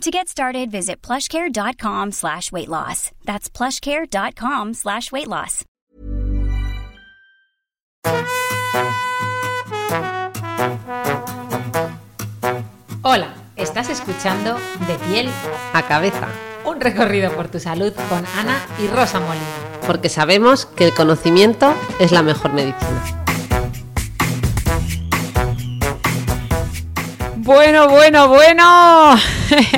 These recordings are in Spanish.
To get started, visit plushcare.com slash weight loss. That's plushcare.com slash weight loss. Hola, estás escuchando De piel a cabeza, un recorrido por tu salud con Ana y Rosa Molina. porque sabemos que el conocimiento es la mejor medicina. Bueno, bueno, bueno.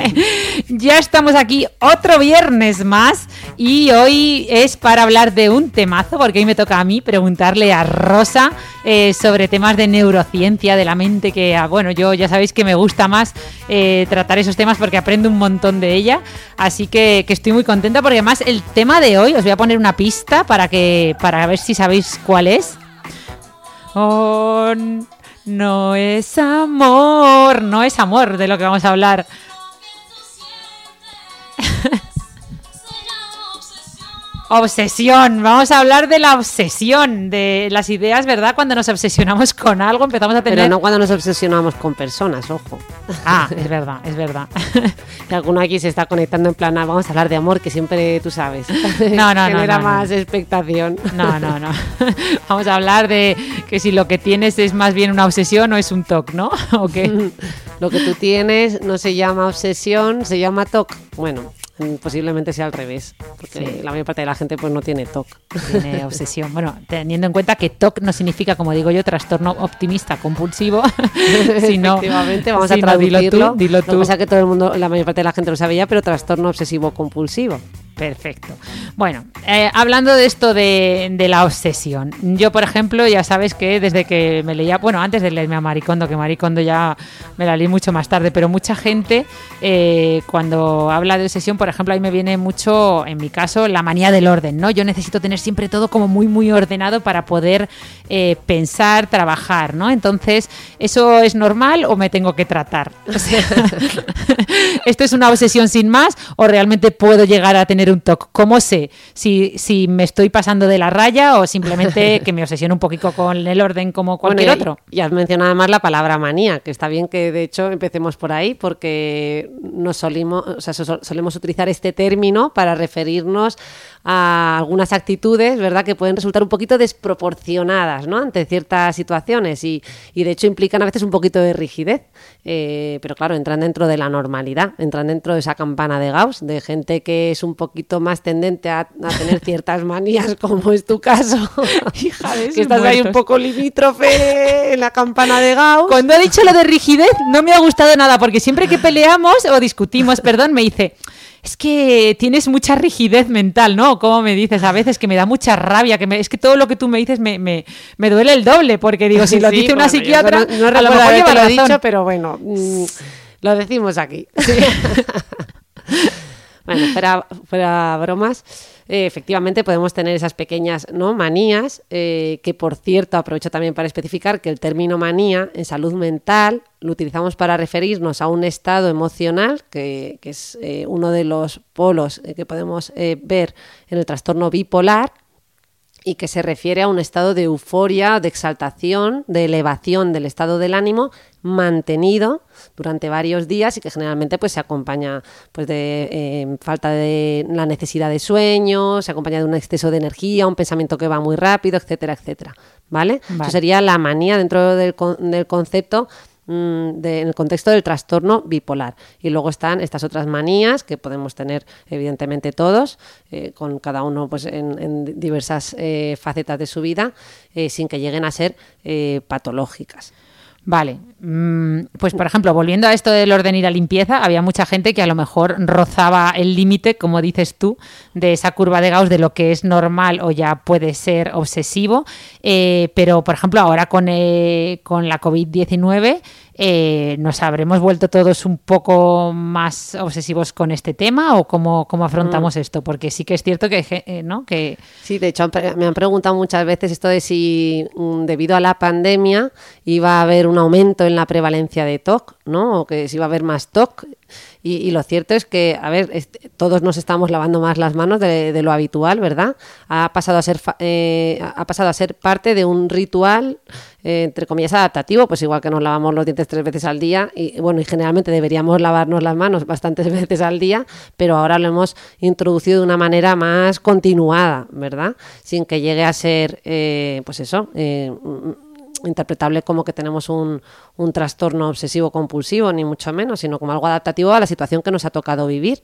ya estamos aquí otro viernes más y hoy es para hablar de un temazo, porque hoy me toca a mí preguntarle a Rosa eh, sobre temas de neurociencia, de la mente, que ah, bueno, yo ya sabéis que me gusta más eh, tratar esos temas porque aprendo un montón de ella, así que, estoy muy contenta porque además el tema de hoy, os voy a poner una pista para, que, para ver si sabéis cuál es. No es amor, no es amor de lo que vamos a hablar. Obsesión, vamos a hablar de la obsesión, de las ideas, ¿verdad? Cuando nos obsesionamos con algo empezamos a tener... Pero no cuando nos obsesionamos con personas, ojo. Ah, es verdad, es verdad. Que alguno aquí se está conectando en plan, ah, vamos a hablar de amor, que siempre tú sabes. No, no, no, Genera no, no. más expectación. No, no, no. Vamos a hablar de que si lo que tienes es más bien una obsesión o es un TOC, ¿no? ¿O qué? Lo que tú tienes no se llama obsesión, se llama TOC. Bueno, posiblemente sea al revés, porque Sí. la mayor parte de la gente pues no tiene TOC. Tiene obsesión. Bueno, teniendo en cuenta que TOC no significa, como digo yo, trastorno optimista compulsivo, sino... Efectivamente, vamos sino, a dilo traducirlo. tú, dilo Lo que tú. pasa es que todo el mundo, la mayor parte de la gente lo sabe ya, pero trastorno obsesivo compulsivo. Perfecto. Bueno, eh, hablando de esto de, de la obsesión, yo, por ejemplo, ya sabes que desde que me leía, bueno, antes de leerme a Maricondo, que Maricondo ya me la leí mucho más tarde, pero mucha gente, eh, cuando habla de obsesión, por ejemplo, ahí me viene mucho, en mi caso, la manía del orden, ¿no? Yo necesito tener siempre todo como muy, muy ordenado para poder eh, pensar, trabajar, ¿no? Entonces, ¿eso es normal o me tengo que tratar? ¿esto es una obsesión sin más o realmente puedo llegar a tener un TOC? ¿Cómo sé si, si me estoy pasando de la raya o simplemente que me obsesiono un poquito con el orden como cualquier Bueno, y- otro? Y has mencionado además la palabra manía, que está bien que de hecho empecemos por ahí, porque nos solimos, o sea, so- solemos utilizar este término para referirnos a algunas actitudes, ¿verdad?, que pueden resultar un poquito desproporcionadas, ¿no?, ante ciertas situaciones y, y de hecho implican a veces un poquito de rigidez, Eh, pero claro, entran dentro de la normalidad, entran dentro de esa campana de Gauss, de gente que es un poquito más tendente a, a tener ciertas manías, como es tu caso. Hija de que estás ahí un poco limítrofe en la campana de Gauss. Cuando ha dicho lo de rigidez no me ha gustado nada porque siempre que peleamos o discutimos, perdón, me dice, es que tienes mucha rigidez mental, ¿no? Como me dices a veces que me da mucha rabia, que me- es que todo lo que tú me dices me, me- me duele el doble porque digo, si lo Sí, dice una bueno, psiquiatra, No, no a lo mejor lleva habértelo razón. dicho, pero bueno, mm, lo decimos aquí. bueno, fuera, fuera bromas. Eh, efectivamente podemos tener esas pequeñas ¿no? manías, eh, que por cierto aprovecho también para especificar que el término manía en salud mental lo utilizamos para referirnos a un estado emocional, que, es eh, uno de los polos que podemos ver en el trastorno bipolar, y que se refiere a un estado de euforia, de exaltación, de elevación del estado del ánimo mantenido durante varios días y que generalmente pues se acompaña pues de eh, falta de la necesidad de sueño, se acompaña de un exceso de energía, un pensamiento que va muy rápido, etcétera, etcétera, ¿vale? Vale. Eso sería la manía dentro del, con- del concepto de- en el contexto del trastorno bipolar. Y luego están estas otras manías que podemos tener, evidentemente, todos, eh, con cada uno pues, en, diversas eh, facetas de su vida, eh, sin que lleguen a ser patológicas. Vale, mm, pues por ejemplo, volviendo a esto del orden y la limpieza, había mucha gente que a lo mejor rozaba el límite, como dices tú, de esa curva de Gauss de lo que es normal o ya puede ser obsesivo, eh, pero por ejemplo ahora con, eh, con la COVID-19 eh, ¿nos habremos vuelto todos un poco más obsesivos con este tema o cómo, cómo afrontamos Mm. esto? Porque sí que es cierto que, eh, ¿no? que Sí, de hecho me han preguntado muchas veces esto de si mm, debido a la pandemia iba a haber un aumento en la prevalencia de TOC, ¿no? O que si iba a haber más TOC. Y, lo cierto es que, a ver, todos nos estamos lavando más las manos de, lo habitual, ¿verdad? Ha pasado a ser eh, ha pasado a ser parte de un ritual eh, entre comillas adaptativo, pues igual que nos lavamos los dientes tres veces al día y bueno, y generalmente deberíamos lavarnos las manos bastantes veces al día, pero ahora lo hemos introducido de una manera más continuada, ¿verdad? Sin que llegue a ser, eh, pues eso, eh, interpretable como que tenemos un, un trastorno obsesivo compulsivo, ni mucho menos, sino como algo adaptativo a la situación que nos ha tocado vivir.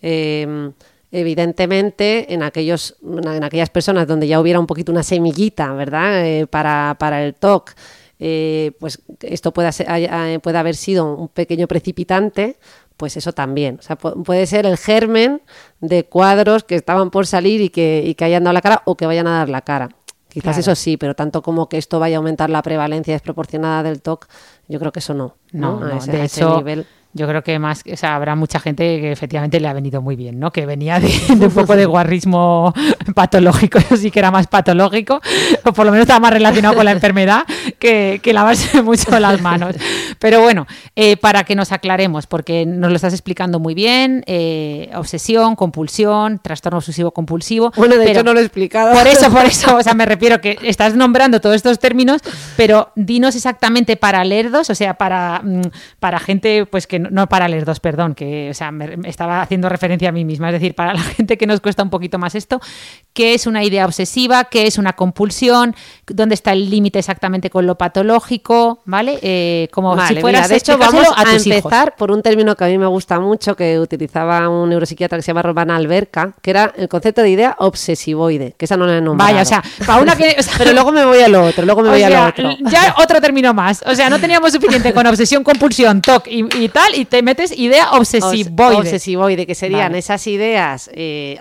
Eh, evidentemente, en, aquellos, en aquellas personas donde ya hubiera un poquito una semillita, ¿verdad? Eh, para, para el TOC, eh, pues esto puede, ser- haya- puede haber sido un pequeño precipitante, pues eso también. O sea, pu- puede ser el germen de cuadros que estaban por salir y que, y que hayan dado la cara o que vayan a dar la cara. Quizás Claro. eso sí, pero tanto como que esto vaya a aumentar la prevalencia desproporcionada del TOC, yo creo que eso no. No, no, ese- de a ese hecho, nivel. Yo creo que más, o sea, habrá mucha gente que efectivamente le ha venido muy bien, ¿no? Que venía de, de un poco de guarrismo patológico, eso sí que era más patológico, o por lo menos estaba más relacionado con la enfermedad que, que lavarse mucho las manos. Pero bueno, eh, para que nos aclaremos, porque nos lo estás explicando muy bien, eh, obsesión, compulsión, trastorno obsesivo compulsivo. Bueno, de hecho no lo he explicado. por eso, por eso, o sea, me refiero que estás nombrando todos estos términos, pero dinos exactamente para lerdos, o sea, para, mm, para gente, pues que no, para lerdos, perdón, que, o sea, me, me estaba haciendo referencia a mí misma, es decir, para la gente que nos cuesta un poquito más esto, ¿qué es una idea obsesiva? ¿Qué es una compulsión? ¿Dónde está el límite exactamente con lo patológico? ¿Vale? Eh, como Vale, si fueras mira, de hecho vamos a, hijos. empezar por un término que a mí me gusta mucho que utilizaba un neuropsiquiatra que se llama Romana Alberca, que era el concepto de idea obsesivoide, que esa no la he nombrado. Vaya, o sea, para una que... o sea, Pero luego me voy a lo otro, luego me O voy a lo otro. Ya otro término más. O sea, no teníamos suficiente con obsesión, compulsión, TOC y, y tal, y te metes idea obsesivoide. Obsesivoide, que serían Vale. esas ideas eh,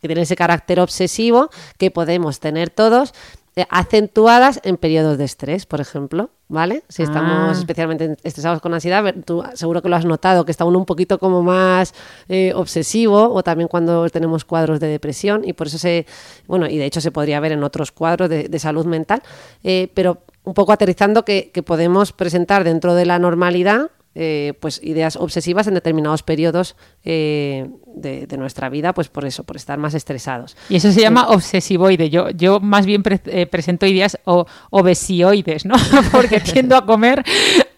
que tienen ese carácter obsesivo que podemos tener todos eh, acentuadas en periodos de estrés, por ejemplo, ¿vale? Si estamos Ah. especialmente estresados con ansiedad, tú seguro que lo has notado, que está uno un poquito como más eh, obsesivo o también cuando tenemos cuadros de depresión y por eso se, bueno, y de hecho se podría ver en otros cuadros de, de salud mental, eh, pero un poco aterrizando que, que podemos presentar dentro de la normalidad eh, pues ideas obsesivas en determinados periodos eh, de, de nuestra vida, pues por eso, por estar más estresados. Y eso se llama obsesivoide. Yo, yo más bien pre- eh, presento ideas o obesioides, ¿no? Porque tiendo a comer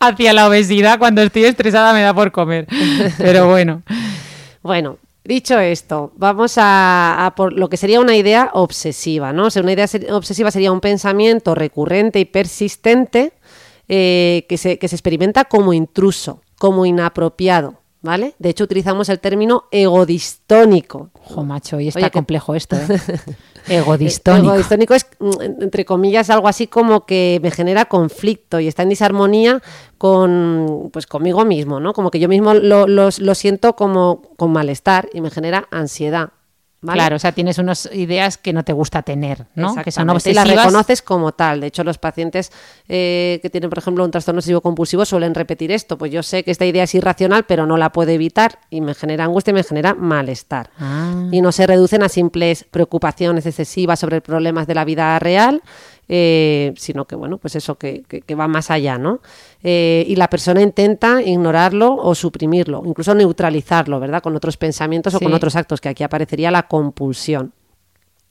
hacia la obesidad. Cuando estoy estresada me da por comer. Pero bueno. Bueno, dicho esto, vamos a, a por lo que sería una idea obsesiva, ¿no? O sea, una idea se- obsesiva sería un pensamiento recurrente y persistente eh, que, se, que se experimenta como intruso, como inapropiado, ¿vale? De hecho, utilizamos el término egodistónico. Jo, macho, y está Oye, que- complejo esto, ¿eh? Egodistónico. Egodistónico es, mm, entre comillas, algo así como que me genera conflicto y está en disarmonía con, pues, conmigo mismo, ¿no? Como que yo mismo lo, los- lo siento como con malestar y me genera ansiedad. ¿Vale? Claro, o sea, tienes unas ideas que no te gusta tener, ¿no? Que son Exactamente, y las obsesivas. reconoces como tal. De hecho, los pacientes eh, que tienen, por ejemplo, un trastorno obsesivo compulsivo suelen repetir esto. Pues yo sé que esta idea es irracional, pero no la puedo evitar y me genera angustia y me genera malestar. Ah. Y no se reducen a simples preocupaciones excesivas sobre problemas de la vida real, eh, sino que, bueno, pues eso que, que- que va más allá, ¿no? Eh, y la persona intenta ignorarlo o suprimirlo, incluso neutralizarlo, ¿verdad? Con otros pensamientos o con otros actos, que aquí aparecería la compulsión.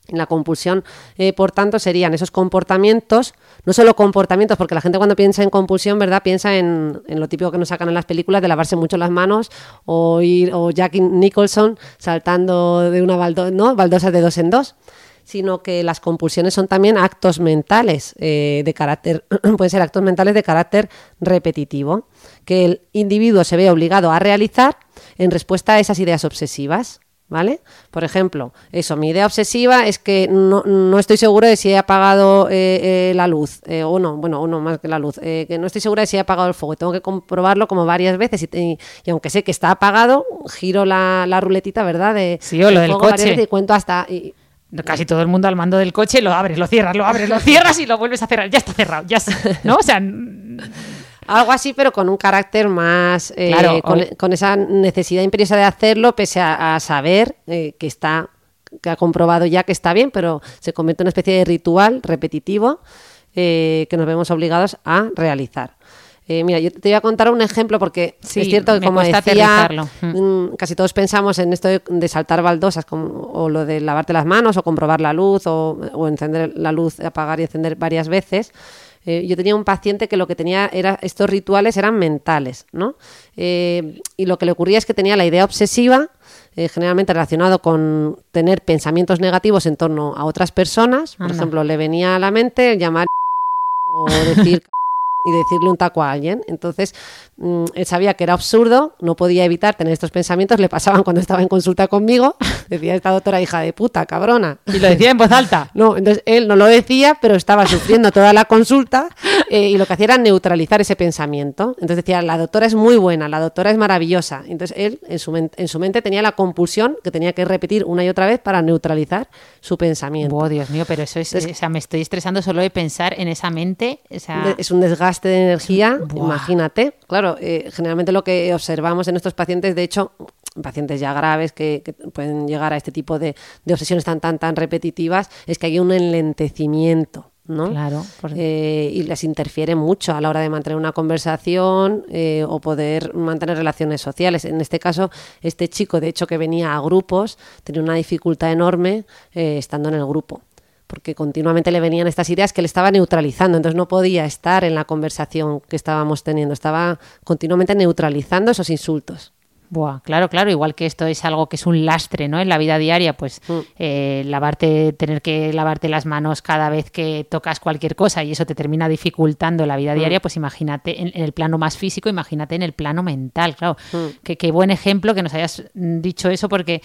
La compulsión, eh, por tanto, serían esos comportamientos, no solo comportamientos, porque la gente cuando piensa en compulsión, ¿verdad? Piensa en, en lo típico que nos sacan en las películas de lavarse mucho las manos o ir, o Jack Nicholson saltando de una baldo ¿no? baldosa de dos en dos sino que las compulsiones son también actos mentales eh, de carácter, pueden ser actos mentales de carácter repetitivo, que el individuo se ve obligado a realizar en respuesta a esas ideas obsesivas. ¿vale? Por ejemplo, eso, mi idea obsesiva es que no, no estoy seguro de si he apagado eh, eh, la luz, eh, o no, bueno, uno más que la luz, eh, que no estoy segura de si he apagado el fuego, tengo que comprobarlo como varias veces y, y- y aunque sé que está apagado, giro la, la ruletita, ¿verdad? De, Sí, o lo del coche. veces y cuento hasta... y- Casi todo el mundo al mando del coche lo abres, lo cierras, lo abres, lo cierras y lo vuelves a cerrar. Ya está cerrado, ya está, ¿no? O sea, Algo así, pero con un carácter más, eh, Claro, con, o- con esa necesidad imperiosa de hacerlo, pese a, a saber eh, que está, que ha comprobado ya que está bien, pero se convierte en una especie de ritual repetitivo eh, que nos vemos obligados a realizar. Eh, mira, yo te voy a contar un ejemplo porque Sí, es cierto que como decía, aterrizarlo. mm, casi todos pensamos en esto de, de saltar baldosas como- o lo de lavarte las manos o comprobar la luz o, o encender la luz, apagar y encender varias veces. Eh, yo tenía un paciente que lo que tenía era estos rituales eran mentales, ¿no? Eh, y lo que le ocurría es que tenía la idea obsesiva, eh, generalmente relacionado con tener pensamientos negativos en torno a otras personas. Por Anda. ejemplo, le venía a la mente llamar o decir y decirle un taco a alguien. Entonces, mm, él sabía que era absurdo, no podía evitar tener estos pensamientos, le pasaban cuando estaba en consulta conmigo, decía esta doctora hija de puta, cabrona. y lo decía en voz alta. No, entonces él no lo decía, pero estaba sufriendo toda la consulta eh, y lo que hacía era neutralizar ese pensamiento. Entonces decía, la doctora es muy buena, la doctora es maravillosa. Entonces él en su, en su mente tenía la compulsión que tenía que repetir una y otra vez para neutralizar su pensamiento. Oh, Dios mío, pero eso es, Entonces- o sea, me estoy estresando solo de pensar en esa mente. O sea, De- es un desgaste de energía, Buah. imagínate. Claro, eh, generalmente lo que observamos en estos pacientes, de hecho, pacientes ya graves que, que pueden llegar a este tipo de, de obsesiones tan, tan, tan repetitivas, es que hay un enlentecimiento. ¿no? Claro, por- Eh, y les interfiere mucho a la hora de mantener una conversación eh, o poder mantener relaciones sociales. En este caso, este chico, de hecho, que venía a grupos, tenía una dificultad enorme eh, estando en el grupo porque continuamente le venían estas ideas que le estaba neutralizando, entonces no podía estar en la conversación que estábamos teniendo, estaba continuamente neutralizando esos insultos. Buah, claro, claro, igual que esto es algo que es un lastre, ¿no? En la vida diaria, pues Mm. eh, lavarte, tener que lavarte las manos cada vez que tocas cualquier cosa y eso te termina dificultando la vida diaria, pues imagínate en, en el plano más físico, imagínate en el plano mental, claro. Que- Qué buen ejemplo que nos hayas mm, dicho eso porque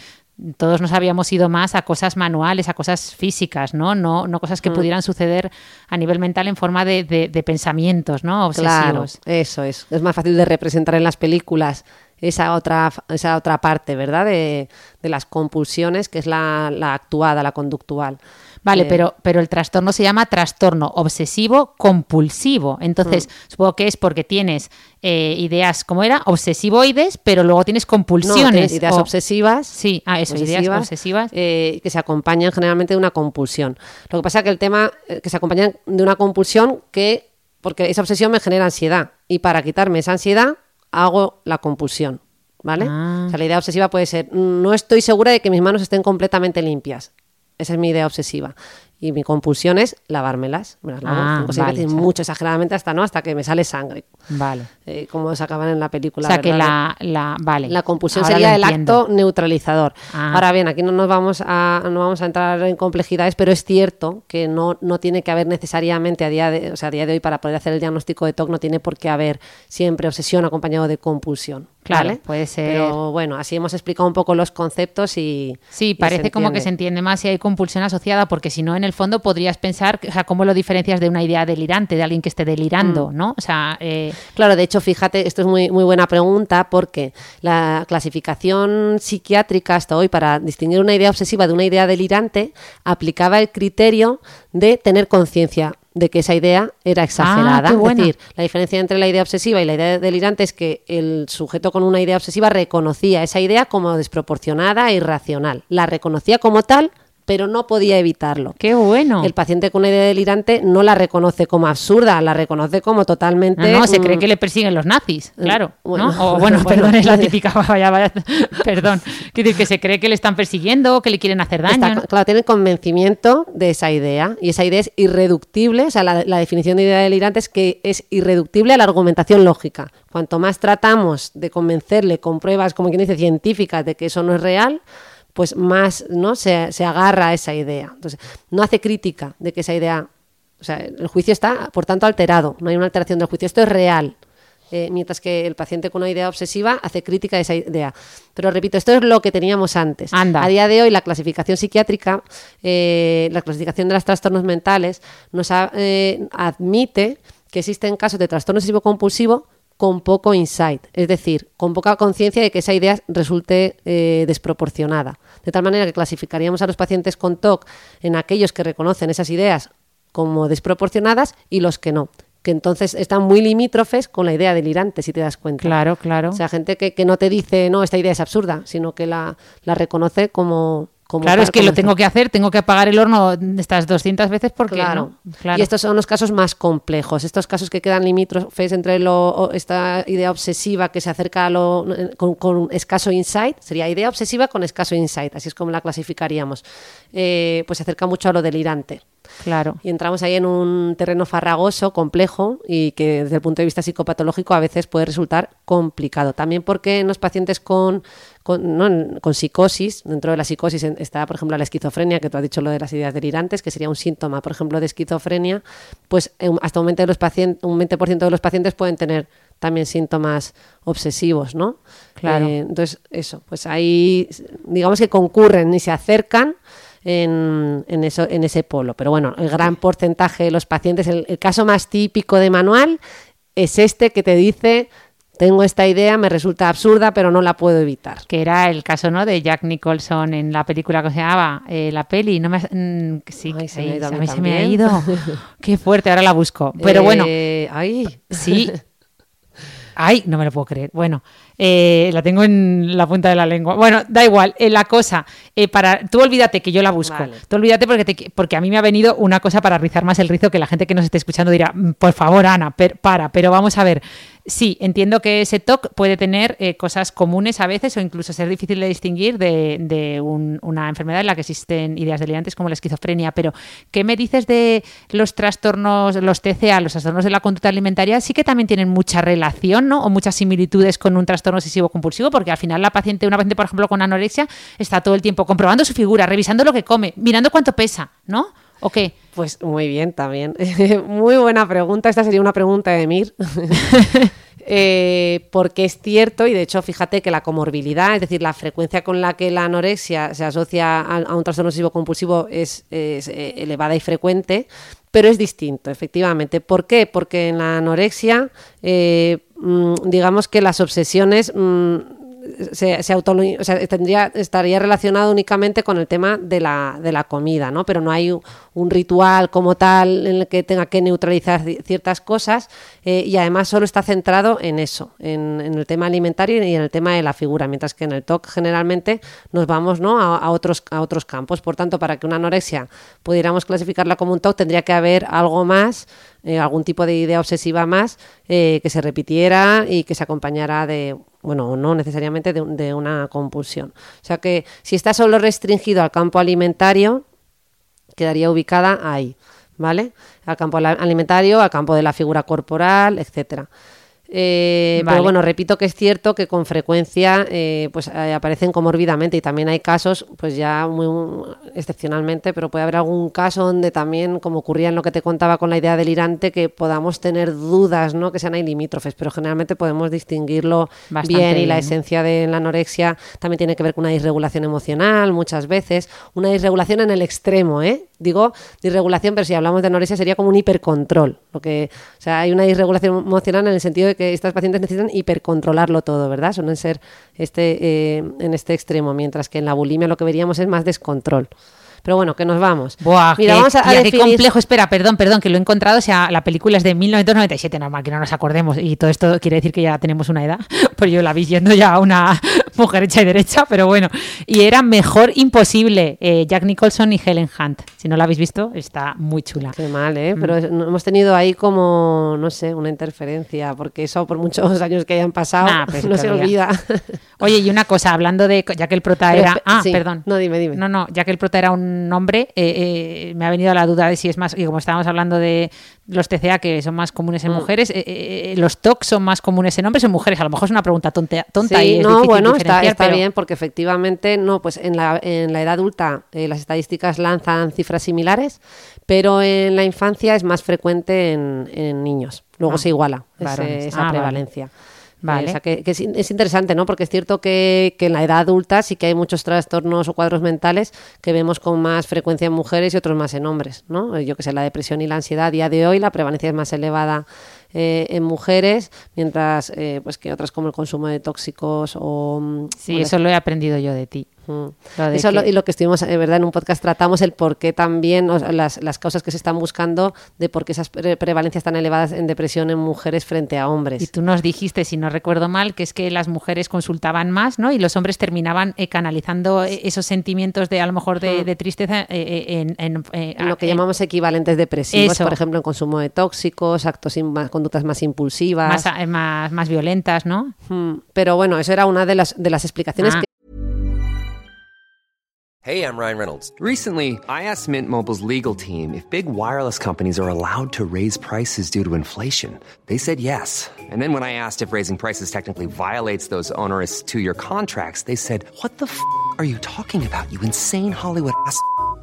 todos nos habíamos ido más a cosas manuales, a cosas físicas, ¿no? No, no cosas que pudieran suceder a nivel mental en forma de, de- de pensamientos, ¿no? Claro, Obsesivos. eso es. Es más fácil de representar en las películas esa otra, esa otra parte, ¿verdad? De, de las compulsiones, que es la, la actuada, la conductual. Vale, Eh, pero, pero el trastorno se llama trastorno obsesivo compulsivo. Entonces, Mm. supongo que es porque tienes eh, ideas, ¿cómo era? Obsesivoides, pero luego tienes no, compulsiones. tienes ideas o- obsesivas. Sí, ah, eso, ideas obsesivas. eh, que se acompañan generalmente de una compulsión. Lo que pasa es que el tema que se acompañan de una compulsión que, porque esa obsesión me genera ansiedad y para quitarme esa ansiedad hago la compulsión, ¿vale? Ah. O sea, la idea obsesiva puede ser, no estoy segura de que mis manos estén completamente limpias. Esa es mi idea obsesiva. Y mi compulsión es lavármelas. Me las lavo Ah, cinco o seis vale, veces, o sea- mucho exageradamente hasta no, hasta que me sale sangre. Vale. Eh, como se acaban en la película. o sea, que la, la- Vale. La compulsión Ahora sería el acto neutralizador. Ah. Ahora bien, aquí no nos vamos a no vamos a entrar en complejidades, pero es cierto que no, no tiene que haber necesariamente a día de, o sea, a día de hoy para poder hacer el diagnóstico de TOC no tiene por qué haber siempre obsesión acompañado de compulsión. Claro, ¿vale? puede ser- Pero bueno, así hemos explicado un poco los conceptos y Sí, y parece como que se entiende. entiende más si hay compulsión asociada, porque si no, en el fondo podrías pensar, o sea, ¿cómo lo diferencias de una idea delirante, de alguien que esté delirando, Mm. ¿no? O sea, eh, Claro, de hecho, fíjate, esto es muy, muy buena pregunta porque la clasificación psiquiátrica hasta hoy para distinguir una idea obsesiva de una idea delirante aplicaba el criterio de tener conciencia de que esa idea era exagerada. Ah, buena. Es decir, la diferencia entre la idea obsesiva y la idea delirante es que el sujeto con una idea obsesiva reconocía esa idea como desproporcionada e irracional. La reconocía como tal, pero no podía evitarlo. qué bueno. El paciente con una idea delirante no la reconoce como absurda, la reconoce como totalmente. No, no, se cree mm, que le persiguen los nazis, claro. bueno, ¿no? O bueno, bueno. perdón, es la típica, vaya, vaya, perdón. Quiere decir que se cree que le están persiguiendo, que le quieren hacer daño. Está- ¿no? claro, tiene convencimiento de esa idea y esa idea es irreductible, o sea, la, la definición de idea delirante es que es irreductible a la argumentación lógica. Cuanto más tratamos de convencerle con pruebas, como quien dice, científicas de que eso no es real, pues más ¿no? se, se agarra a esa idea. Entonces, no hace crítica de que esa idea, o sea, el juicio está, por tanto, alterado, no hay una alteración del juicio, esto es real. eh, mientras que el paciente con una idea obsesiva hace crítica de esa idea. Pero repito, esto es lo que teníamos antes. Anda. A día de hoy, la clasificación psiquiátrica, eh, la clasificación de los trastornos mentales, nos ha- eh, admite que existen casos de trastorno obsesivo compulsivo con poco insight, es decir, con poca conciencia de que esa idea resulte eh, desproporcionada. De tal manera que clasificaríamos a los pacientes con TOC en aquellos que reconocen esas ideas como desproporcionadas y los que no, que entonces están muy limítrofes con la idea delirante, si te das cuenta. Claro, claro. O sea, gente que, que no te dice, no, esta idea es absurda, sino que la, la reconoce como... como claro, es que lo tengo que hacer, tengo que apagar el horno estas 200 veces porque Claro. no. Claro. Y estos son los casos más complejos, estos casos que quedan limítrofes entre lo, esta idea obsesiva que se acerca a lo, con, con escaso insight, sería idea obsesiva con escaso insight, así es como la clasificaríamos, Eh, pues se acerca mucho a lo delirante. Claro. Y entramos ahí en un terreno farragoso, complejo y que desde el punto de vista psicopatológico a veces puede resultar complicado. También porque en los pacientes con, con, ¿no? Con psicosis, dentro de la psicosis está, por ejemplo, la esquizofrenia, que tú has dicho lo de las ideas delirantes, que sería un síntoma, por ejemplo, de esquizofrenia, pues eh, hasta un 20%, de los pacientes, un 20 de los pacientes pueden tener también síntomas obsesivos, ¿no? Claro. Eh, entonces, eso, pues ahí digamos que concurren y se acercan en, en eso, en ese polo. Pero bueno, el gran porcentaje de los pacientes, el, el caso más típico de manual es este que te dice, tengo esta idea, me resulta absurda, pero no la puedo evitar. que era el caso no de Jack Nicholson en la película que se llamaba eh, la peli no me mm, sí Ay, se me ha sí, ido a mí se me ha ido qué fuerte ahora la busco pero bueno Eh, ay, sí Ay, no me lo puedo creer. Bueno, eh, la tengo en la punta de la lengua. Bueno, da igual. eh, la cosa, eh, para tú olvídate que yo la busco. Vale. Tú olvídate porque, te- porque a mí me ha venido una cosa para rizar más el rizo que la gente que nos esté escuchando dirá, "Mm, por favor, Ana, per- para. Pero vamos a ver. Sí, entiendo que ese TOC puede tener eh, cosas comunes a veces o incluso ser difícil de distinguir de, de un- una enfermedad en la que existen ideas delirantes como la esquizofrenia. Pero, ¿qué me dices de los trastornos, los TCA, los trastornos de la conducta alimentaria? Sí que también tienen mucha relación, ¿no? O muchas similitudes con un trastorno obsesivo compulsivo, porque al final la paciente, una paciente, por ejemplo, con anorexia, está todo el tiempo comprobando su figura, revisando lo que come, mirando cuánto pesa, ¿no? ¿O qué? Pues muy bien también. muy buena pregunta. Esta sería una pregunta de Mir. Eh, porque es cierto, y de hecho, fíjate que la comorbilidad, es decir, la frecuencia con la que la anorexia se asocia a, a un trastorno obsesivo compulsivo es, es, eh, elevada y frecuente, pero es distinto, efectivamente. ¿Por qué? Porque en la anorexia, eh, mm, digamos que las obsesiones mm, se, se tendría, estaría relacionado únicamente con el tema de la, de la comida, ¿no? Pero no hay un, ritual como tal en el que tenga que neutralizar ci- ciertas cosas eh, y además solo está centrado en eso, en, el tema alimentario y en el tema de la figura, mientras que en el TOC generalmente nos vamos ¿no? a, a otros, a otros campos. Por tanto, para que una anorexia pudiéramos clasificarla como un TOC, tendría que haber algo más eh, algún tipo de idea obsesiva más eh, que se repitiera y que se acompañara de, bueno, no necesariamente de, de una compulsión. O sea que si está solo restringido al campo alimentario, quedaría ubicada ahí, ¿vale? Al campo alimentario, al campo de la figura corporal, etcétera. Eh, Vale. Pero bueno, repito que es cierto que con frecuencia eh, pues eh, aparecen comorbidamente y también hay casos, pues ya muy muy excepcionalmente, pero puede haber algún caso donde también, como ocurría en lo que te contaba con la idea delirante, que podamos tener dudas, ¿no? Que sean ahí limítrofes, pero generalmente podemos distinguirlo Bastante bien y la esencia de la anorexia también tiene que ver con una disregulación emocional muchas veces, una disregulación en el extremo, ¿eh? Digo disregulación, pero si hablamos de anorexia sería como un hipercontrol, lo que, o sea, hay una disregulación emocional en el sentido de que estas pacientes necesitan hipercontrolarlo todo, ¿verdad? Suelen ser este eh, en este extremo, mientras que en la bulimia lo que veríamos es más descontrol. Pero bueno, que nos vamos. Buah, Mira, qué, vamos a, a tía, qué definir- complejo. Espera, perdón, perdón, que lo he encontrado. O sea, la película es de 1997, normal que no nos acordemos. Y todo esto quiere decir que ya tenemos una edad. Pues yo la vi yendo ya a una mujer hecha y derecha, pero bueno. Y era Mejor Imposible, eh, Jack Nicholson y Helen Hunt. Si no la habéis visto, está muy chula. Qué mal, ¿eh? Mm. Pero hemos tenido ahí como, no sé, una interferencia, porque eso por muchos años que hayan pasado Nah, pero no se olvida. Oye, y una cosa, hablando de. Ya que el prota Pero era. Ah, sí. perdón. No, dime, dime. No, no, ya que el prota era un hombre, eh, eh, me ha venido la duda de si es más. Y como estábamos hablando de, los TCA que son más comunes en Mm. mujeres, eh, eh, los TOC son más comunes en hombres o en mujeres. A lo mejor es una pregunta tonta, tonta Sí, y es no, difícil bueno, está, diferenciar, está pero- bien porque efectivamente, no, pues en la, en la edad adulta eh, las estadísticas lanzan cifras similares, pero en la infancia es más frecuente en, en niños. Luego Ah, se iguala ese- esa Ah, vale. prevalencia. Vale. Eh, o sea, que, que es, es interesante, ¿no? Porque es cierto que, que en la edad adulta sí que hay muchos trastornos o cuadros mentales que vemos con más frecuencia en mujeres y otros más en hombres, ¿no? Yo que sé, la depresión y la ansiedad a día de hoy, la prevalencia es más elevada eh, en mujeres, mientras eh, pues que otras como el consumo de tóxicos o... mm, Sí, eso lo he aprendido yo de ti. Mm. Lo de Eso lo- que- y lo que estuvimos, eh, verdad, en un podcast tratamos el por qué también, o sea, las, las causas que se están buscando de por qué esas pre- prevalencias tan elevadas en depresión en mujeres frente a hombres. Y tú nos dijiste, si no recuerdo mal, que es que las mujeres consultaban más, ¿no? Y los hombres terminaban eh, canalizando esos sentimientos de a lo mejor de, de tristeza eh, en, en, En lo que llamamos equivalentes depresivos, Eso. por ejemplo, en consumo de tóxicos, actos conductas más impulsivas. más, eh, más, más violentas, ¿no? Mm, Pero bueno, eso era una de las, de las explicaciones Ah. que Hey, I'm Ryan Reynolds. Recently, I asked Mint Mobile's legal team if big wireless companies are allowed to raise prices due to inflation. They said yes. And then when I asked if raising prices technically violates those onerous two year contracts, they said, What the f are you talking about, you insane Hollywood ass?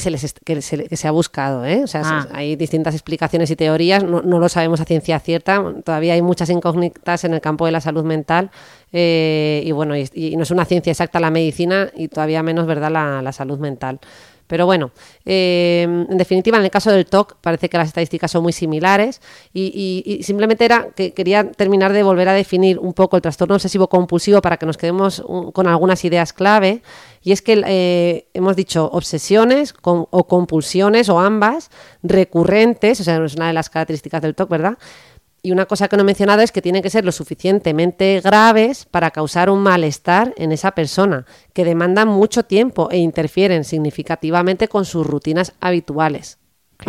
se, les est- que se, que se ha buscado. ¿eh? O sea, Ah. hay distintas explicaciones y teorías, no, no lo sabemos a ciencia cierta, todavía hay muchas incógnitas en el campo de la salud mental eh, y bueno, y, y no es una ciencia exacta la medicina y todavía menos verdad la, la salud mental. Pero bueno, eh, en definitiva, en el caso del TOC parece que las estadísticas son muy similares y, simplemente era que quería terminar de volver a definir un poco el trastorno obsesivo compulsivo para que nos quedemos con algunas ideas clave. Y es que eh, hemos dicho obsesiones con- o compulsiones o ambas recurrentes, o sea, es una de las características del TOC, ¿verdad? Y una cosa que no he mencionado es que tienen que ser lo suficientemente graves para causar un malestar en esa persona, que demandan mucho tiempo e interfieren significativamente con sus rutinas habituales.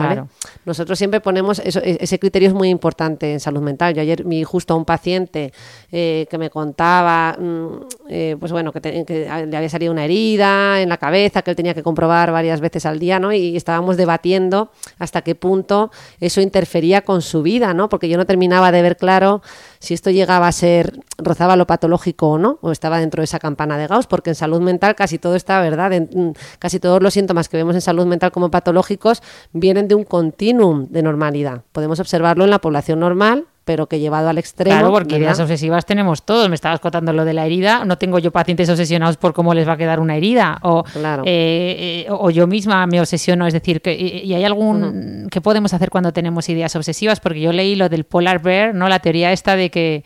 Claro. Nosotros siempre ponemos eso- e- ese criterio es muy importante en salud mental. Yo ayer vi justo a un paciente eh, que me contaba, mm, eh, pues bueno, que, te- que le había salido una herida en la cabeza, que él tenía que comprobar varias veces al día, ¿no? Y estábamos debatiendo hasta qué punto eso interfería con su vida, ¿no? Porque yo no terminaba de ver claro si esto llegaba a ser, rozaba lo patológico o no, o estaba dentro de esa campana de Gauss, porque en salud mental casi todo está, ¿verdad? Mm, casi todos los síntomas que vemos en salud mental como patológicos vienen de un continuum de normalidad. Podemos observarlo en la población normal, pero que llevado al extremo. Claro, porque ¿verdad? ideas obsesivas tenemos todos. Me estabas contando lo de la herida. No tengo yo pacientes obsesionados por cómo les va a quedar una herida. O, Claro. eh, eh, o yo misma me obsesiono. Es decir, que, y, y hay algún. ¿Qué podemos hacer cuando tenemos ideas obsesivas? Porque yo leí lo del polar bear, ¿no? La teoría esta de que,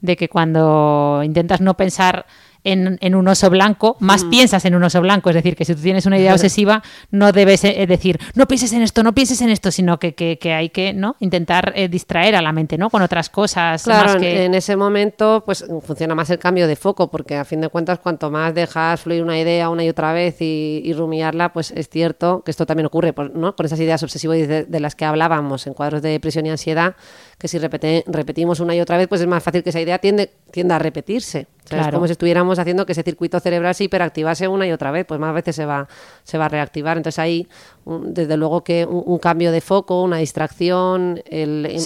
de que cuando intentas no pensar. En, en un oso blanco, más piensas en un oso blanco. Es decir, que si tú tienes una idea obsesiva, no debes eh, decir, no pienses en esto, no pienses en esto, sino que, que- que hay que ¿no? intentar eh, distraer a la mente ¿no? con otras cosas. Claro, más en- que... en ese momento pues funciona más el cambio de foco, porque a fin de cuentas cuanto más dejas fluir una idea una y otra vez y, y rumiarla, pues es cierto que esto también ocurre ¿no? con esas ideas obsesivas de, de las que hablábamos en cuadros de depresión y ansiedad, que si repete- repetimos una y otra vez, pues es más fácil que esa idea tiende, tienda a repetirse. O sea, Es como si estuviéramos haciendo que ese circuito cerebral se hiperactivase una y otra vez, pues más veces se va, se va a reactivar. Entonces ahí, un- desde luego que un, un cambio de foco, una distracción, el em- em-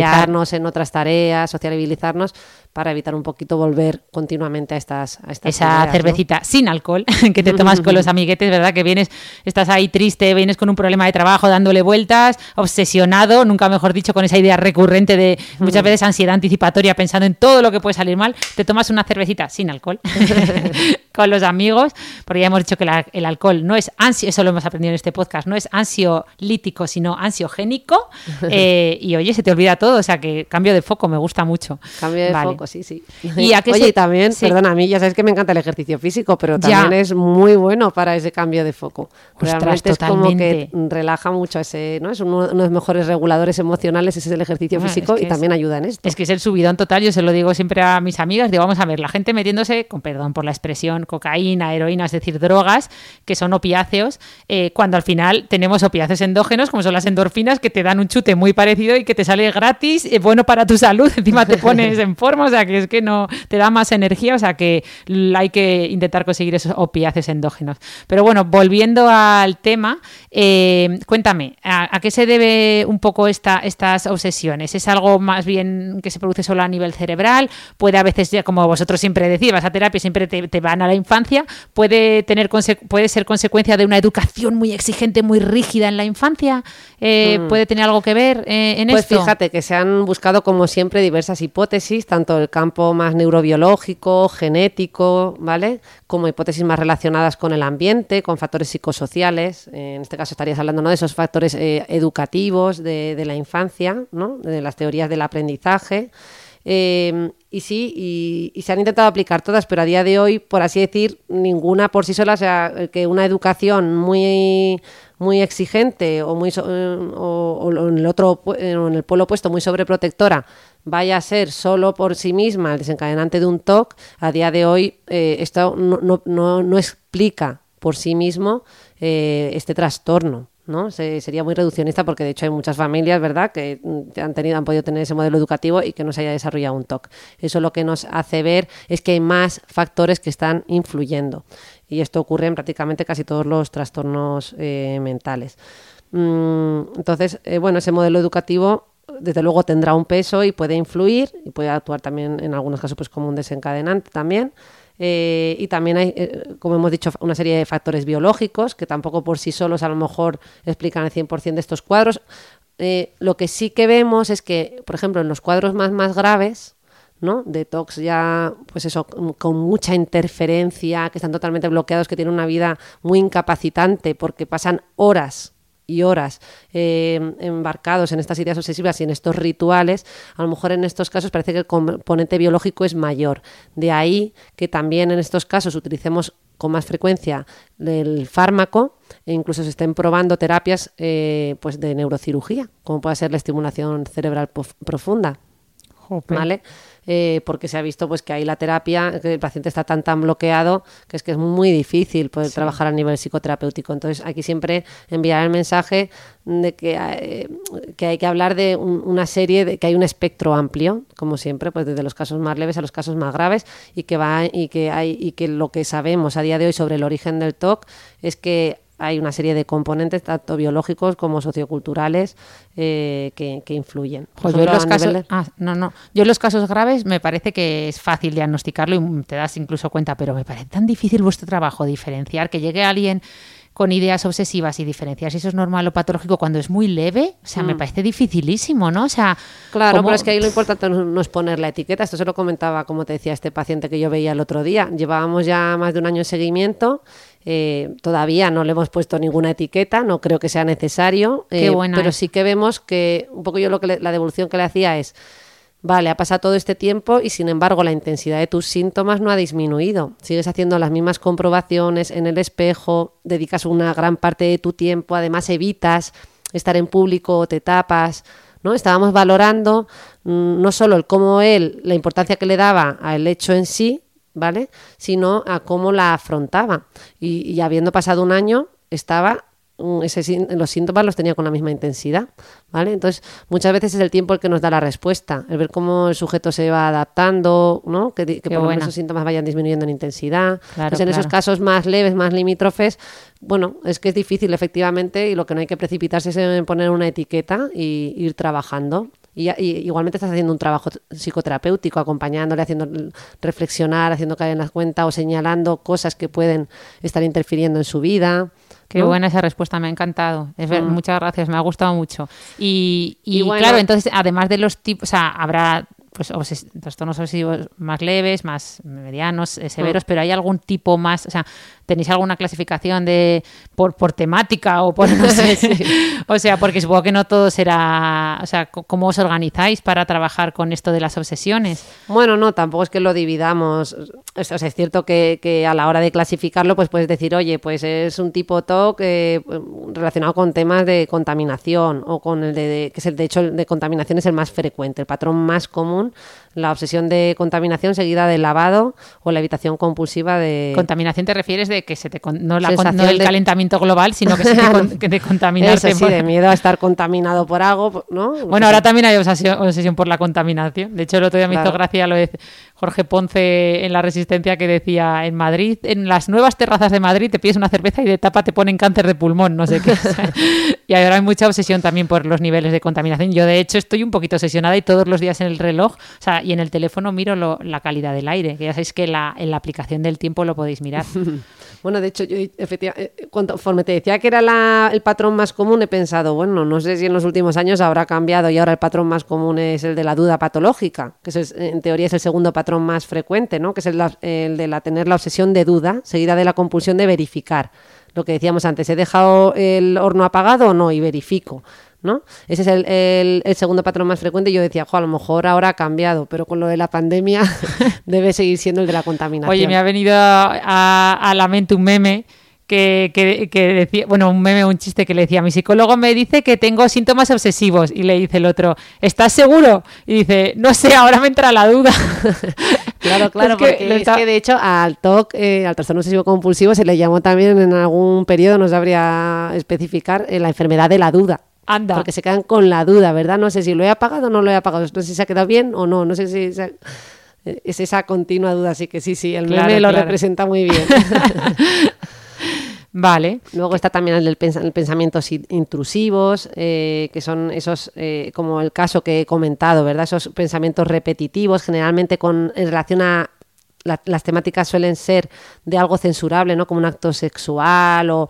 emplearnos en otras tareas, sociabilizarnos, para evitar un poquito volver continuamente a estas, a estas Esa ideas, ¿no? cervecita sin alcohol que te tomas con los amiguetes, ¿verdad? Que vienes, estás ahí triste, vienes con un problema de trabajo dándole vueltas, obsesionado, nunca mejor dicho, con esa idea recurrente de muchas veces ansiedad anticipatoria pensando en todo lo que puede salir mal, te tomas una cervecita sin alcohol con los amigos, porque ya hemos dicho que la- el alcohol no es ansio, eso lo hemos aprendido en este podcast, no es ansiolítico, sino ansiogénico, eh, y oye, se te olvida todo, o sea que cambio de foco, me gusta mucho. Cambio de Vale. foco, sí, sí. ¿Y a Oye, se- también, sí. perdona, a mí ya sabes que me encanta el ejercicio físico, pero Ya. también es muy bueno para ese cambio de foco. Ostras, Realmente es como que totalmente. relaja mucho ese, ¿no? Es uno, uno de los mejores reguladores emocionales, ese es el ejercicio es físico que y es- también ayuda en esto. Es que es el subidón total, yo se lo digo siempre a mis amigas, digo, vamos a ver, la gente metiéndose, con perdón por la expresión, cocaína, heroína, es decir, drogas, que son opiáceos, eh, cuando al final tenemos opiáceos endógenos, como son las endorfinas, que te dan un chute muy parecido y que te sale gratis, eh, bueno para tu salud, encima te pones en forma, o sea, que es que no, te da más energía, o sea, que hay que intentar conseguir esos opiáceos endógenos. Pero bueno, volviendo al tema, eh, cuéntame, ¿a, a qué se debe un poco esta, estas obsesiones? ¿Es algo más bien que se produce solo a nivel cerebral? ¿Puede a veces, ya como vosotros siempre decís, vas a terapia, siempre te, te van a la infancia? ¿Puede, tener ¿Puede ser consecuencia de una educación muy exigente, muy rígida en la infancia? Eh, ¿Puede tener algo que ver eh, en Pues esto? fíjate que se han buscado como siempre diversas hipótesis, tanto el campo más neurobiológico, genético, ¿vale? Como hipótesis más relacionadas con el ambiente, con factores psicosociales. En este caso estarías hablando ¿no? de esos factores eh, educativos de, la infancia, ¿no? De las teorías del aprendizaje. Eh, y sí, y, se han intentado aplicar todas, pero a día de hoy, por así decir, ninguna por sí sola, o sea, que una educación muy muy exigente o muy eh, o, en el otro eh, en el polo opuesto muy sobreprotectora vaya a ser solo por sí misma el desencadenante de un TOC, a día de hoy eh, esto no, no, no, no explica por sí mismo eh, este trastorno. ¿no? Se- sería muy reduccionista porque de hecho hay muchas familias, ¿verdad?, que mm, han tenido, han podido tener ese modelo educativo y que no se haya desarrollado un TOC. Eso lo que nos hace ver es que hay más factores que están influyendo. Y esto ocurre en prácticamente casi todos los trastornos eh, mentales. Mm, entonces, bueno, ese modelo educativo desde luego tendrá un peso y puede influir y puede actuar también en algunos casos pues como un desencadenante también. Eh, y también hay, eh, como hemos dicho, una serie de factores biológicos que tampoco por sí solos a lo mejor explican el 100% de estos cuadros. Eh, lo que sí que vemos es que, por ejemplo, en los cuadros más, más graves, ¿no? De TOCs ya, pues eso, con mucha interferencia, que están totalmente bloqueados, que tienen una vida muy incapacitante porque pasan horas y horas eh, embarcados en estas ideas obsesivas y en estos rituales, a lo mejor en estos casos parece que el componente biológico es mayor. De ahí que también en estos casos utilicemos con más frecuencia el fármaco e incluso se estén probando terapias eh, pues de neurocirugía, como puede ser la estimulación cerebral profunda. Jope. ¿Vale? Eh, porque se ha visto pues que ahí la terapia, que el paciente está tan tan bloqueado que es que es muy difícil poder trabajar a nivel psicoterapéutico. Entonces aquí siempre enviar el mensaje de que, eh, que hay que hablar de un- una serie, de que hay un espectro amplio, como siempre, pues desde los casos más leves a los casos más graves, y que va y que hay y que lo que sabemos a día de hoy sobre el origen del TOC es que hay una serie de componentes, tanto biológicos como socioculturales, eh, que, que influyen. Pues yo en los casos, ah, no, no. Yo en los casos graves me parece que es fácil diagnosticarlo y te das incluso cuenta, pero me parece tan difícil vuestro trabajo diferenciar que llegue alguien con ideas obsesivas y diferenciar si eso es normal o patológico cuando es muy leve, o sea, me parece dificilísimo, ¿no? O sea, Mm. Claro, ¿cómo- pero es que ahí lo importante no es poner la etiqueta. Esto se lo comentaba, como te decía, este paciente que yo veía el otro día. Llevábamos ya más de un año en seguimiento. Eh, todavía no le hemos puesto ninguna etiqueta, no creo que sea necesario. Eh, pero es. sí que vemos que un poco yo lo que le- la devolución que le hacía es. Vale, ha pasado todo este tiempo y sin embargo la intensidad de tus síntomas no ha disminuido. Sigues haciendo las mismas comprobaciones en el espejo, dedicas una gran parte de tu tiempo, además evitas estar en público te tapas. ¿no? Estábamos valorando mm, no solo el cómo él, la importancia que le daba al hecho en sí, ¿vale? Sino a cómo la afrontaba. Y, y habiendo pasado un año, estaba mm, ese los síntomas los tenía con la misma intensidad, ¿vale? Entonces, muchas veces es el tiempo el que nos da la respuesta, el ver cómo el sujeto se va adaptando, ¿no? Que, que por lo menos esos síntomas vayan disminuyendo en intensidad. Claro, Entonces, en esos casos más leves, más limítrofes, bueno, es que es difícil efectivamente y lo que no hay que precipitarse es en poner una etiqueta y ir trabajando. Y, y igualmente estás haciendo un trabajo psicoterapéutico, acompañándole, haciendo reflexionar, haciendo caer en la cuenta o señalando cosas que pueden estar interfiriendo en su vida. Qué ¿no? buena esa respuesta, me ha encantado. Es ver- Mm. Muchas gracias, me ha gustado mucho. Y, y Y bueno- claro, entonces, además de los tipos, o sea, habrá pues trastornos obsesivos más leves, más medianos, eh, severos, Mm. pero hay algún tipo más, o sea, ¿tenéis alguna clasificación de por, por temática o por no sé? o sea, porque supongo que no todo será, o sea, ¿cómo os organizáis para trabajar con esto de las obsesiones? Bueno, no, tampoco es que lo dividamos. O sea, es cierto que, que a la hora de clasificarlo, pues puedes decir, oye, pues es un tipo TOC eh, relacionado con temas de contaminación o con el de, de- que es el de hecho el de contaminación es el más frecuente, el patrón más común, la obsesión de contaminación seguida del lavado o la evitación compulsiva de Contaminación te refieres de que se te con- no, la con- no el de- calentamiento global, sino que se te con- que de contaminarte. Eso sí, por- de miedo a estar contaminado por algo, ¿no? Bueno, ahora también hay obsesión, obsesión por la contaminación. De hecho, el otro día me hizo Claro. gracia lo de Jorge Ponce en La Resistencia que decía, en Madrid, en las nuevas terrazas de Madrid te pides una cerveza y de tapa te ponen cáncer de pulmón, no sé qué. Y ahora hay mucha obsesión también por los niveles de contaminación. Yo, de hecho, estoy un poquito obsesionada y todos los días en el reloj, o sea, y en el teléfono miro la calidad del aire, que ya sabéis que en la aplicación del tiempo lo podéis mirar. Bueno, de hecho, yo efectivamente, conforme te decía que era el patrón más común, he pensado, bueno, no sé si en los últimos años habrá cambiado y ahora el patrón más común es el de la duda patológica, que es, en teoría es el segundo patrón más frecuente, ¿no? Que es el, el de la tener la obsesión de duda, seguida de la compulsión de verificar. Lo que decíamos antes, ¿he dejado el horno apagado o no? Y verifico. ¿No? Ese es el, el- el segundo patrón más frecuente. Yo decía, jo, a lo mejor ahora ha cambiado, pero con lo de la pandemia debe seguir siendo el de la contaminación. Oye, me ha venido a, a la mente un meme que, que- que decía, bueno, un meme, un chiste que le decía, mi psicólogo me dice que tengo síntomas obsesivos y le dice el otro, ¿estás seguro? Y dice, no sé, ahora me entra la duda. Claro, claro, Es que porque lo es que de hecho al TOC, eh, al trastorno obsesivo compulsivo, se le llamó también en algún periodo, no sabría especificar, eh, la enfermedad de la duda. Anda. Porque se quedan con la duda, ¿verdad? No sé si lo he apagado o no lo he apagado, no sé si se ha quedado bien o no, no sé si... se ha- eh, Es esa continua duda, así que sí, sí, el Claro, meme lo claro. representa muy bien. Vale. Luego está también el pens- el pensamientos in- intrusivos, eh, que son esos, eh, como el caso que he comentado, ¿verdad? Esos pensamientos repetitivos, generalmente con, en relación a la- las temáticas suelen ser de algo censurable, ¿no? Como un acto sexual o,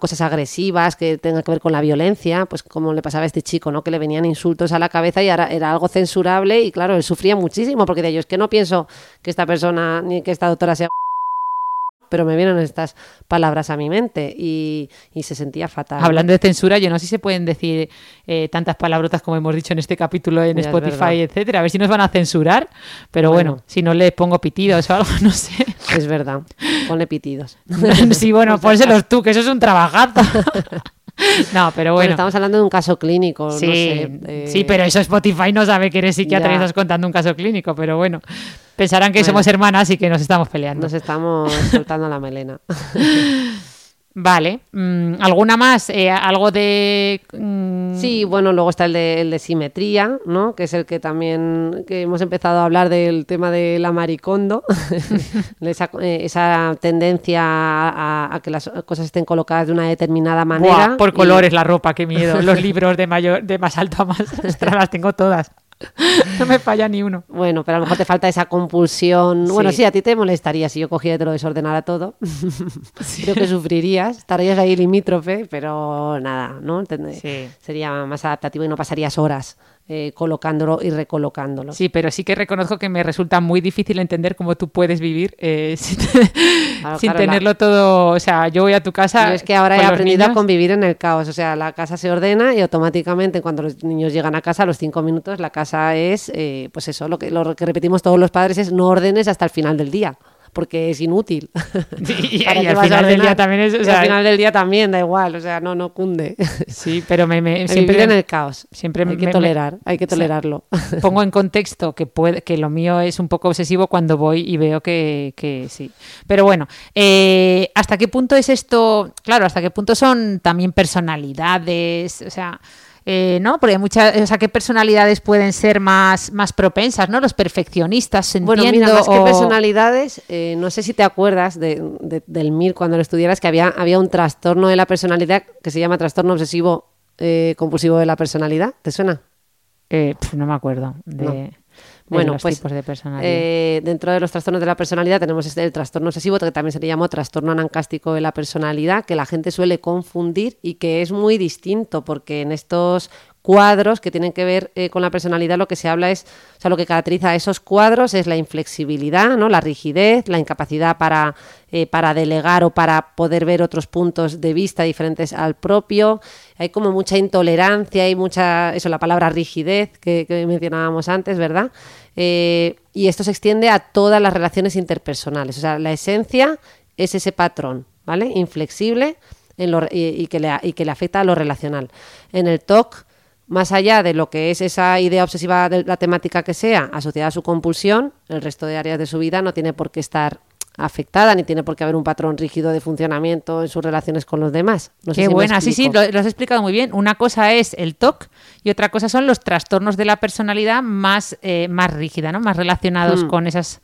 cosas agresivas que tengan que ver con la violencia, pues como le pasaba a este chico, ¿no? Que le venían insultos a la cabeza y ahora era algo censurable y claro, él sufría muchísimo porque de ellos que no pienso que esta persona ni que esta doctora sea pero me vienen estas palabras a mi mente y, y se sentía fatal. Hablando de censura, yo no sé si se pueden decir eh, tantas palabrotas como hemos dicho en este capítulo en Ya, Spotify, etcétera. A ver si nos van a censurar. Pero bueno, Bueno. si no les pongo pitidos o algo, no sé. Es verdad, ponle pitidos. sí, bueno, pónselos tú, que eso es un trabajazo. No, pero Bueno, estamos hablando de un caso clínico, Sí, no sé. eh, sí, pero eso Spotify no sabe que eres psiquiatra y estás contando un caso clínico, pero bueno, pensarán que Bueno. somos hermanas y que nos estamos peleando. Nos estamos soltando la melena. Vale, mm, ¿alguna más? Eh, ¿Algo de...? mm, Sí, bueno, luego está el de, el de simetría, ¿no? Que es el que también que hemos empezado a hablar del tema de la maricondo, esa, eh, esa tendencia a, a que las cosas estén colocadas de una determinada buah, manera. por y- colores la ropa, qué miedo. Los libros de mayor, de más alto a más, ostras, las tengo todas. No me falla ni uno. Bueno, pero a lo mejor te falta esa compulsión. Bueno, Sí. a ti te molestaría si yo cogiera y te lo desordenara todo. Creo que sufrirías, estarías ahí limítrofe, pero nada, ¿no? Sí. Sería más adaptativo y no pasarías horas eh, colocándolo y recolocándolo. Sí, pero sí que reconozco que me resulta muy difícil entender cómo tú puedes vivir eh, sin, Claro, sin claro, tenerlo la- todo. O sea, yo voy a tu casa. Yo es que ahora he aprendido a convivir en el caos. O sea, la casa se ordena y automáticamente cuando los niños llegan a casa, a los cinco minutos, la casa es, eh, pues eso, lo que, lo que repetimos todos los padres es no ordenes hasta el final del día. Porque es inútil. Y- y ¿Para al final del día también es, o Y sea, al final del día también, da igual. O sea, no, no cunde. Sí, pero me, me- Siempre en el caos. siempre hay me- que me- tolerar, hay que o sea, tolerarlo. pongo en contexto que puede, que lo mío es un poco obsesivo cuando voy y veo que, que sí. Pero bueno, eh, ¿hasta qué punto es esto? Claro, ¿hasta qué punto son también personalidades? O sea, eh, ¿no? Porque muchas, o sea, ¿qué personalidades pueden ser más, más propensas, ¿no? Los perfeccionistas, entiendo. Bueno, mira, más que personalidades, eh, no sé si te acuerdas de- de- del MIR cuando lo estudiaras, que había, había un trastorno de la personalidad que se llama trastorno obsesivo eh, compulsivo de la personalidad. ¿Te suena? Eh, pf, no me acuerdo de, No. Bueno, los pues tipos de personalidad. eh, dentro de los trastornos de la personalidad tenemos este, el trastorno obsesivo, que también se le llamó trastorno anancástico de la personalidad, que la gente suele confundir y que es muy distinto, porque en estos cuadros que tienen que ver eh, con la personalidad lo que se habla es, o sea, lo que caracteriza a esos cuadros es la inflexibilidad, ¿no? la rigidez, la incapacidad para, eh, para delegar o para poder ver otros puntos de vista diferentes al propio. Hay como mucha intolerancia, hay mucha, eso, la palabra rigidez que, mencionábamos antes, ¿verdad? Eh, y esto se extiende a todas las relaciones interpersonales. O sea, la esencia es ese patrón, ¿vale? Inflexible y que le, y que le afecta a lo relacional. En el TOC, más allá de lo que es esa idea obsesiva de la temática que sea, asociada a su compulsión, el resto de áreas de su vida no tiene por qué estar afectada, ni tiene por qué haber un patrón rígido de funcionamiento en sus relaciones con los demás. No sé Qué si buena, sí, sí, lo has explicado muy bien. Una cosa es el TOC y otra cosa son los trastornos de la personalidad más, eh, más rígida, ¿no? Más relacionados Mm. con esas...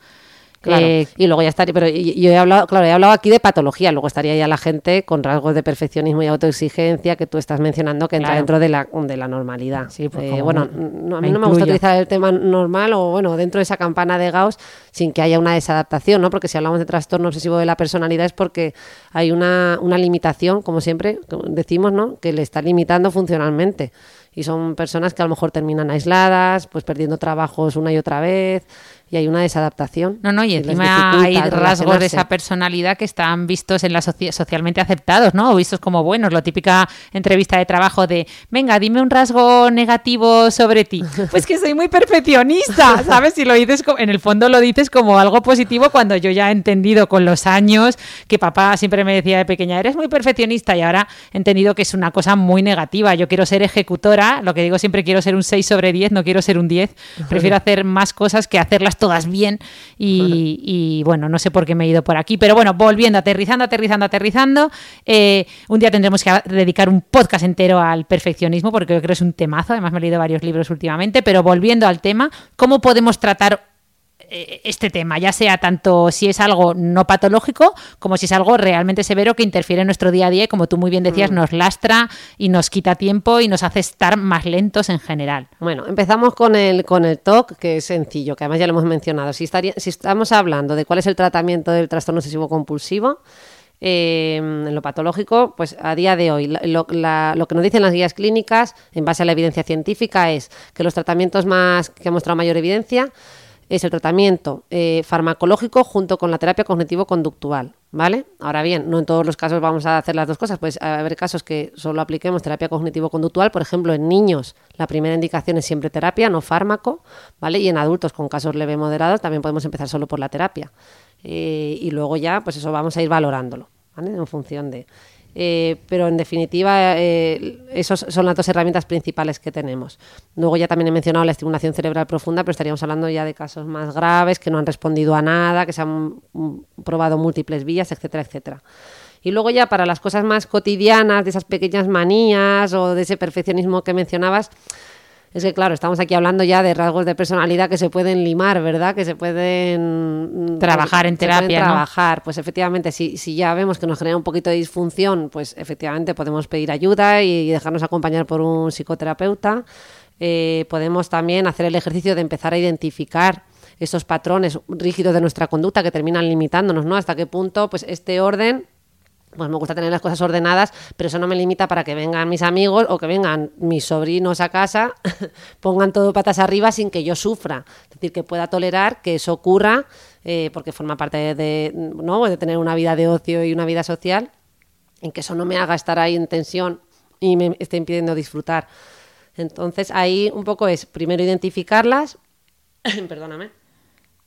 Claro. eh, y luego ya estaría, pero yo he hablado, claro, he hablado aquí de patología, luego estaría ya la gente con rasgos de perfeccionismo y autoexigencia que tú estás mencionando que entra Claro. dentro de la, de la normalidad. Sí, pues Eh, bueno, no, a me mí no me gusta utilizar el tema normal o bueno, dentro de esa campana de Gauss sin que haya una desadaptación, ¿no? Porque si hablamos de trastorno obsesivo de la personalidad es porque hay una, una limitación, como siempre decimos, ¿no? Que le está limitando funcionalmente. Y son personas que a lo mejor terminan aisladas, pues perdiendo trabajos una y otra vez, y hay una desadaptación. No, no, y encima hay rasgos de esa personalidad que están vistos en la soci- socialmente aceptados, ¿no? O vistos como buenos. La típica entrevista de trabajo de, venga, dime un rasgo negativo sobre ti. Pues que soy muy perfeccionista, ¿sabes? Si lo dices, en el fondo lo dices como algo positivo cuando yo ya he entendido con los años que papá siempre me decía de pequeña, eres muy perfeccionista y ahora he entendido que es una cosa muy negativa. Yo quiero ser ejecutora, lo que digo siempre quiero ser un 6 sobre 10, no quiero ser un 10. Prefiero hacer más cosas que hacerlas todas bien y, bueno, no sé por qué me he ido por aquí, pero bueno, volviendo, aterrizando, aterrizando, aterrizando, eh, un día tendremos que dedicar un podcast entero al perfeccionismo porque yo creo que es un temazo, además me he leído varios libros últimamente, pero volviendo al tema, ¿cómo podemos tratar este tema, ya sea tanto si es algo no patológico como si es algo realmente severo que interfiere en nuestro día a día y como tú muy bien decías, nos lastra y nos quita tiempo y nos hace estar más lentos en general. Bueno, empezamos con el, con el TOC, que es sencillo, que además ya lo hemos mencionado. Si, estaría, si estamos hablando de cuál es el tratamiento del trastorno obsesivo compulsivo, eh, en lo patológico, pues a día de hoy la- lo, la- lo que nos dicen las guías clínicas, en base a la evidencia científica, es que los tratamientos más que han mostrado mayor evidencia es el tratamiento eh, farmacológico junto con la terapia cognitivo-conductual, ¿vale? Ahora bien, no en todos los casos vamos a hacer las dos cosas, pues a haber casos que solo apliquemos terapia cognitivo-conductual, por ejemplo, en niños la primera indicación es siempre terapia, no fármaco, ¿vale? Y en adultos con casos leve moderados también podemos empezar solo por la terapia. Eh, y luego ya, pues eso vamos a ir valorándolo, ¿vale? En función de... Eh, pero en definitiva, eh, esas son las dos herramientas principales que tenemos. Luego ya también he mencionado la estimulación cerebral profunda, pero estaríamos hablando ya de casos más graves que no han respondido a nada, que se han mm, probado múltiples vías, etcétera, etcétera. Y luego ya para las cosas más cotidianas, de esas pequeñas manías o de ese perfeccionismo que mencionabas, es que claro, estamos aquí hablando ya de rasgos de personalidad que se pueden limar, ¿verdad? Que se pueden Trabajar en pueden terapia, ¿no? trabajar. Pues efectivamente, si, si ya vemos que nos genera un poquito de disfunción, pues efectivamente podemos pedir ayuda y dejarnos acompañar por un psicoterapeuta. Eh, podemos también hacer el ejercicio de empezar a identificar esos patrones rígidos de nuestra conducta que terminan limitándonos, ¿no? Hasta qué punto, pues este orden pues me gusta tener las cosas ordenadas, pero eso no me limita para que vengan mis amigos o que vengan mis sobrinos a casa, pongan todo patas arriba sin que yo sufra. Es decir, que pueda tolerar que eso ocurra, eh, porque forma parte de, de, ¿no? de tener una vida de ocio y una vida social, en que eso no me haga estar ahí en tensión y me esté impidiendo disfrutar. Entonces ahí un poco es primero identificarlas, perdóname,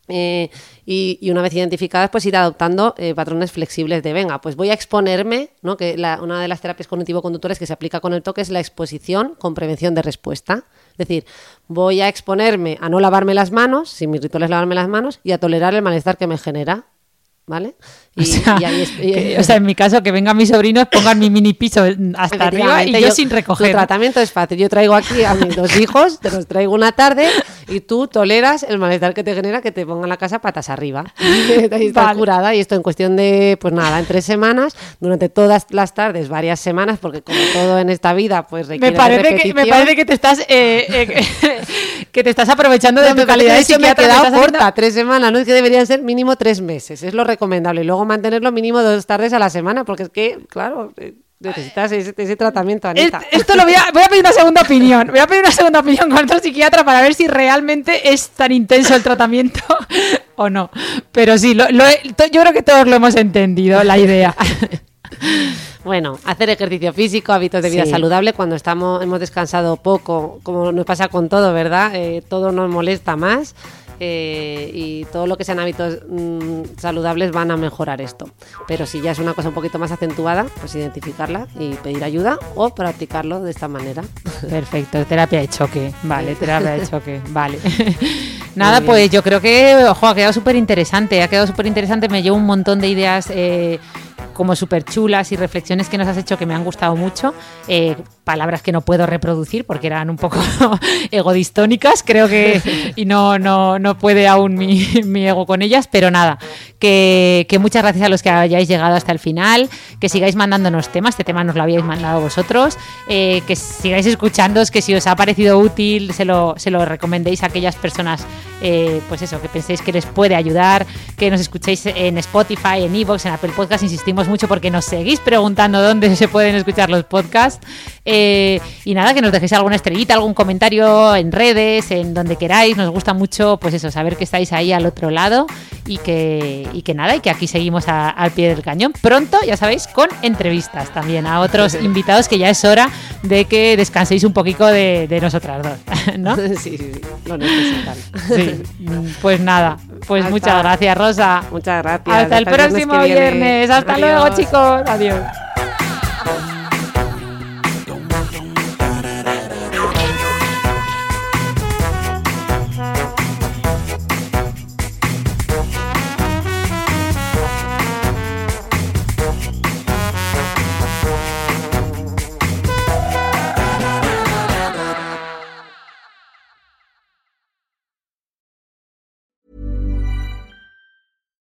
eh, y, una vez identificadas, pues ir adoptando eh, patrones flexibles de venga, pues voy a exponerme, ¿no? Que la- una de las terapias cognitivo-conductores que se aplica con el toque es la exposición con prevención de respuesta. Es decir, voy a exponerme a no lavarme las manos, si mi ritual es lavarme las manos, y a tolerar el malestar que me genera. ¿Vale? Y, O sea, y ahí es- y- que- o sea, en mi caso, que vengan mis sobrinos, pongan mi mini piso hasta arriba y yo, sin recoger. Tu tratamiento es fácil. Yo traigo aquí a mis dos hijos, te los traigo una tarde Y tú toleras el malestar que te genera que te pongan la casa patas arriba. Ahí estás Vale. curada y esto en cuestión de, pues nada, en tres semanas, durante todas las tardes, varias semanas, porque como todo en esta vida, pues requiere Me parece, que, me repetición. parece que te estás eh, eh, que- te estás aprovechando de No, tu me parece calidad de eso me ha psiquiatra. quedado estás haciendo- corta, tres semanas, ¿no? Es que deberían ser mínimo tres meses, es lo recomendable. Y luego mantenerlo mínimo dos tardes a la semana, porque es que, claro, eh, necesitas ese, ese tratamiento, Anita. Esto lo voy a, voy a pedir una segunda opinión. Voy a pedir una segunda opinión con otro psiquiatra para ver si realmente es tan intenso el tratamiento o no. Pero sí, lo- lo he- yo creo que todos lo hemos entendido, la idea. Bueno, hacer ejercicio físico, hábitos de vida Sí. saludable, cuando estamos, hemos descansado poco, como nos pasa con todo, ¿verdad? Eh, todo nos molesta más eh, y todo lo que sean hábitos mm, saludables van a mejorar esto. Pero si ya es una cosa un poquito más acentuada, pues identificarla y pedir ayuda o practicarlo de esta manera. Perfecto, terapia de choque. Vale, terapia de choque. Vale. Nada, pues yo creo que, ojo, ha quedado súper interesante. Ha quedado súper interesante. Me llevo un montón de ideas eh, como súper chulas y reflexiones que nos has hecho que me han gustado mucho. Eh, palabras que no puedo reproducir porque eran un poco egodistónicas, creo que, y no, no, no puede aún mi, mi ego con ellas, pero nada, que, que muchas gracias a los que hayáis llegado hasta el final, que sigáis mandándonos temas, este tema nos lo habíais mandado vosotros, eh, que sigáis escuchándoos, que si os ha parecido útil, se lo, se lo recomendéis a aquellas personas, eh, pues eso, que penséis que les puede ayudar, que nos escuchéis en Spotify, en Evox, en Apple Podcast, insistimos mucho porque nos seguís preguntando dónde se pueden escuchar los podcasts. Eh, y nada, que nos dejéis alguna estrellita, algún comentario en redes, en donde queráis. Nos gusta mucho, pues eso, saber que estáis ahí al otro lado y que, y que nada, y que aquí seguimos a- al pie del cañón. Pronto, ya sabéis, con entrevistas también a otros invitados que ya es hora de que descanséis un poquito de, de nosotras dos, ¿no? sí, sí, sí, lo necesitan. Sí, pues nada, pues Hasta- muchas gracias, Rosa. Muchas gracias. Hasta el próximo viernes. Hasta luego, chicos. Adiós.